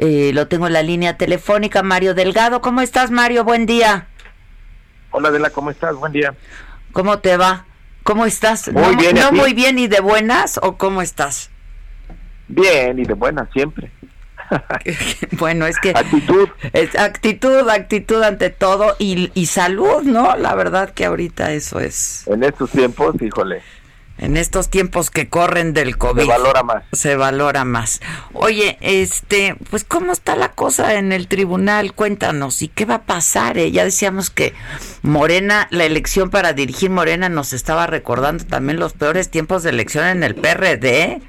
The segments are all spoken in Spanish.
Eh, lo tengo en la línea telefónica, Mario Delgado. ¿Cómo estás, Mario? Buen día. Hola, Adela, ¿cómo estás? Buen día. ¿Cómo te va? ¿Cómo estás? Muy ¿No, bien, ¿y a no muy bien y de buenas o cómo estás? Bien y de buena siempre. bueno, es que Actitud. es actitud, actitud ante todo y, y salud, ¿no? La verdad que ahorita eso es. En estos tiempos, híjole, En estos tiempos que corren del COVID. se valora más. se valora más. Oye, este, pues cómo está la cosa en el tribunal, cuéntanos, ¿y qué va a pasar? eh? Ya decíamos que Morena, la elección para dirigir Morena nos estaba recordando también los peores tiempos de elección en el PRD.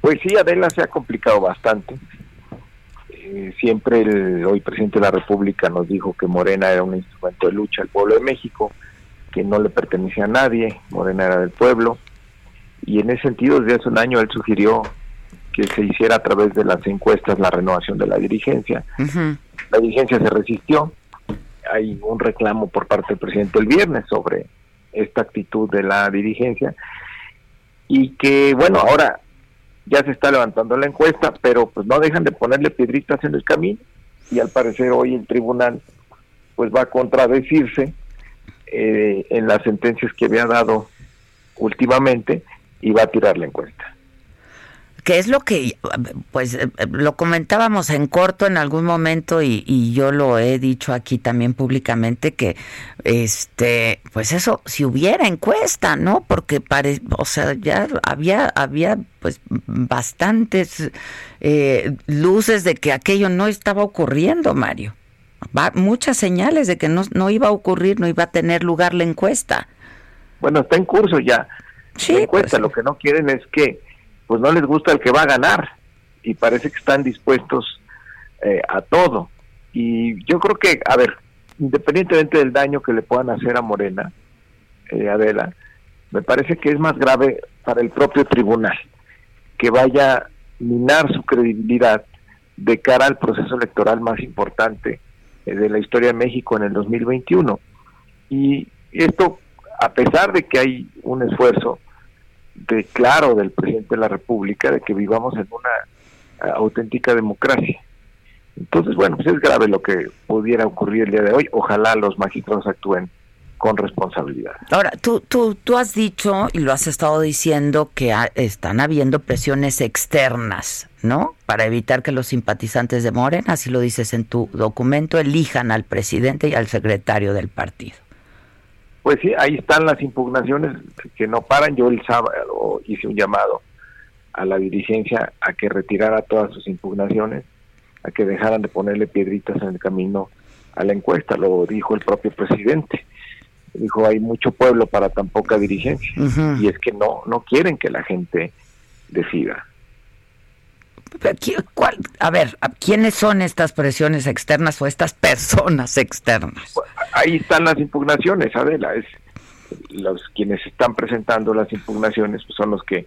Pues sí, Adela se ha complicado bastante. Eh, siempre el hoy presidente de la República nos dijo que Morena era un instrumento de lucha al pueblo de México, que no le pertenecía a nadie, Morena era del pueblo. Y en ese sentido, desde hace un año él sugirió que se hiciera a través de las encuestas la renovación de la dirigencia. La dirigencia se resistió. Hay un reclamo por parte del presidente el viernes sobre esta actitud de la dirigencia y que, bueno, ahora ya se está levantando la encuesta, pero pues no dejan de ponerle piedritas en el camino y al parecer hoy el tribunal pues va a contradecirse eh, en las sentencias que había dado últimamente y va a tirar la encuesta. que es lo que, pues eh, lo comentábamos en corto en algún momento y, yo lo he dicho aquí también públicamente que, este, pues eso, si hubiera encuesta, ¿no? Porque pare, o sea, ya había, había pues bastantes eh, luces de que aquello no estaba ocurriendo, Mario. Va, muchas señales de que no, no iba a ocurrir, no iba a tener lugar la encuesta. Bueno, está en curso ya Sí, la encuesta, pues, lo que no quieren es que pues no les gusta el que va a ganar y parece que están dispuestos eh, a todo. Y yo creo que, a ver, independientemente del daño que le puedan hacer a Morena, eh, Adela, me parece que es más grave para el propio tribunal que vaya a minar su credibilidad de cara al proceso electoral más importante de la historia de México en el 2021. Y esto, a pesar de que hay un esfuerzo de claro del presidente de la República de que vivamos en una eh, auténtica democracia. Entonces, bueno, pues es grave lo que pudiera ocurrir el día de hoy. Ojalá los magistrados actúen con responsabilidad. Ahora, tú, tú, tú has dicho y lo has estado diciendo que ha- están habiendo presiones externas, ¿no? Para evitar que los simpatizantes de Morena, así lo dices en tu documento, elijan al presidente y al secretario del partido. Pues sí, ahí están las impugnaciones que no paran. Yo el sábado hice un llamado a la dirigencia a que retirara todas sus impugnaciones, a que dejaran de ponerle piedritas en el camino a la encuesta, lo dijo el propio presidente. Dijo, hay mucho pueblo para tan poca dirigencia. Y es que no, no quieren que la gente decida. Pero, ¿qui- cuál- a ver, ¿a- ¿quiénes son estas presiones externas o estas personas externas? Ahí están las impugnaciones, Adela. Es los quienes están presentando las impugnaciones pues son los que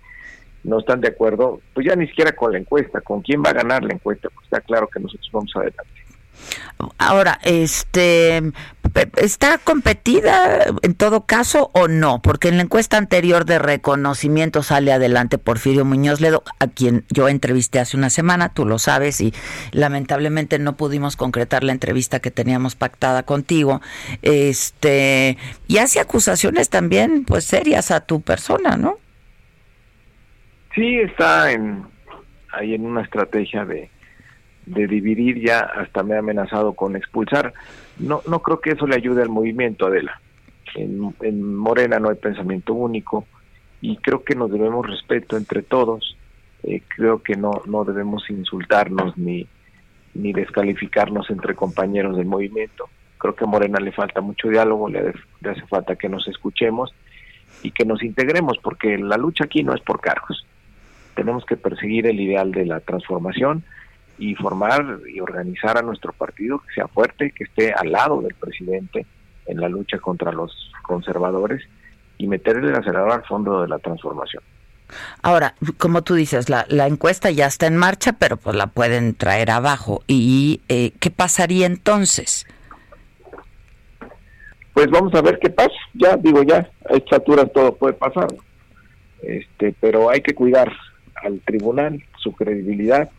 no están de acuerdo, pues ya ni siquiera con la encuesta, con quién va a ganar la encuesta, pues está claro que nosotros vamos adelante. Ahora, este, ¿está competida en todo caso o no? Porque en la encuesta anterior de reconocimiento sale adelante Porfirio Muñoz Ledo, a quien yo entrevisté hace una semana, tú lo sabes, y lamentablemente no pudimos concretar la entrevista que teníamos pactada contigo. Este, y hace acusaciones también, pues, serias a tu persona, ¿no? Sí, está en ahí en una estrategia de, de dividir ya, hasta me ha amenazado con expulsar. No, no creo que eso le ayude al movimiento, Adela. En, en Morena no hay pensamiento único y creo que nos debemos respeto entre todos. Eh, creo que no, no debemos insultarnos ni, ni descalificarnos entre compañeros del movimiento. Creo que a Morena le falta mucho diálogo, le, le hace falta que nos escuchemos y que nos integremos, porque la lucha aquí no es por cargos. tenemos que perseguir el ideal de la transformación y formar y organizar a nuestro partido que sea fuerte, que esté al lado del presidente en la lucha contra los conservadores y meterle el acelerador al fondo de la transformación. Ahora, como tú dices, la, la, encuesta ya está en marcha, pero pues la pueden traer abajo. ¿Y eh, qué pasaría entonces? Pues vamos a ver qué pasa. Ya digo, ya a estas todo puede pasar. Este, pero hay que cuidar al tribunal, su credibilidad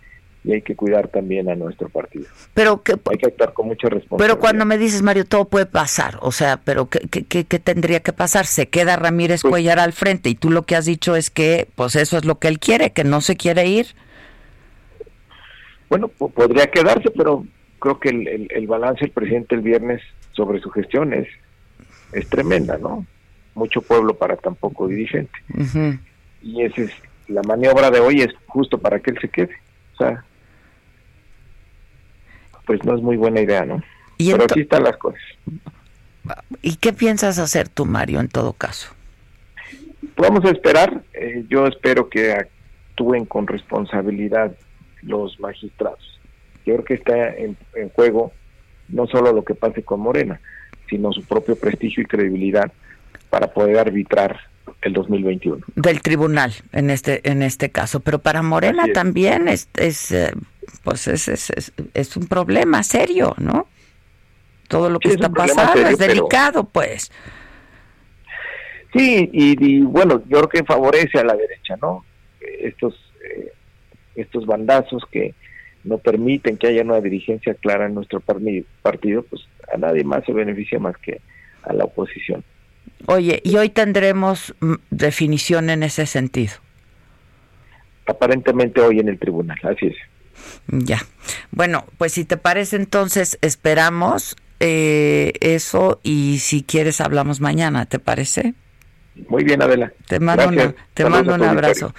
y hay que cuidar también a nuestro partido. Pero que, hay que actuar con mucha responsabilidad. Pero cuando me dices, Mario, todo puede pasar, o sea, pero ¿qué, qué, qué tendría que pasar? Se queda Ramírez pues Cuellar al frente y tú lo que has dicho es que, pues eso es lo que él quiere, que no se quiere ir. Bueno, podría quedarse, pero creo que el, el, balance del presidente el viernes sobre su gestión es, es tremenda, ¿no? Mucho pueblo para tan poco dirigente. Y esa es la maniobra de hoy, es justo para que él se quede. O sea, pues no es muy buena idea, ¿no? ¿Y Pero así están las cosas. ¿Y qué piensas hacer tú, Mario, en todo caso? Vamos a esperar. Eh, yo espero que actúen con responsabilidad los magistrados. Yo creo que está en, en juego no solo lo que pase con Morena, sino su propio prestigio y credibilidad para poder arbitrar el 2021. Del tribunal, en este en este caso. Pero para Morena también es, es eh, pues es, es, es, un problema serio, ¿no? Todo lo que está pasando es delicado, pues. Sí, y, bueno, yo creo que favorece a la derecha, ¿no? Estos, eh, estos bandazos que no permiten que haya una dirigencia clara en nuestro partido, pues a nadie más se beneficia más que a la oposición. Oye, ¿y hoy tendremos mm, definición en ese sentido? Aparentemente hoy en el tribunal, así es. Ya. Bueno, pues si te parece entonces esperamos eh, eso y si quieres hablamos mañana, ¿te parece? Muy bien, Adela. Te mando, te mando un abrazo.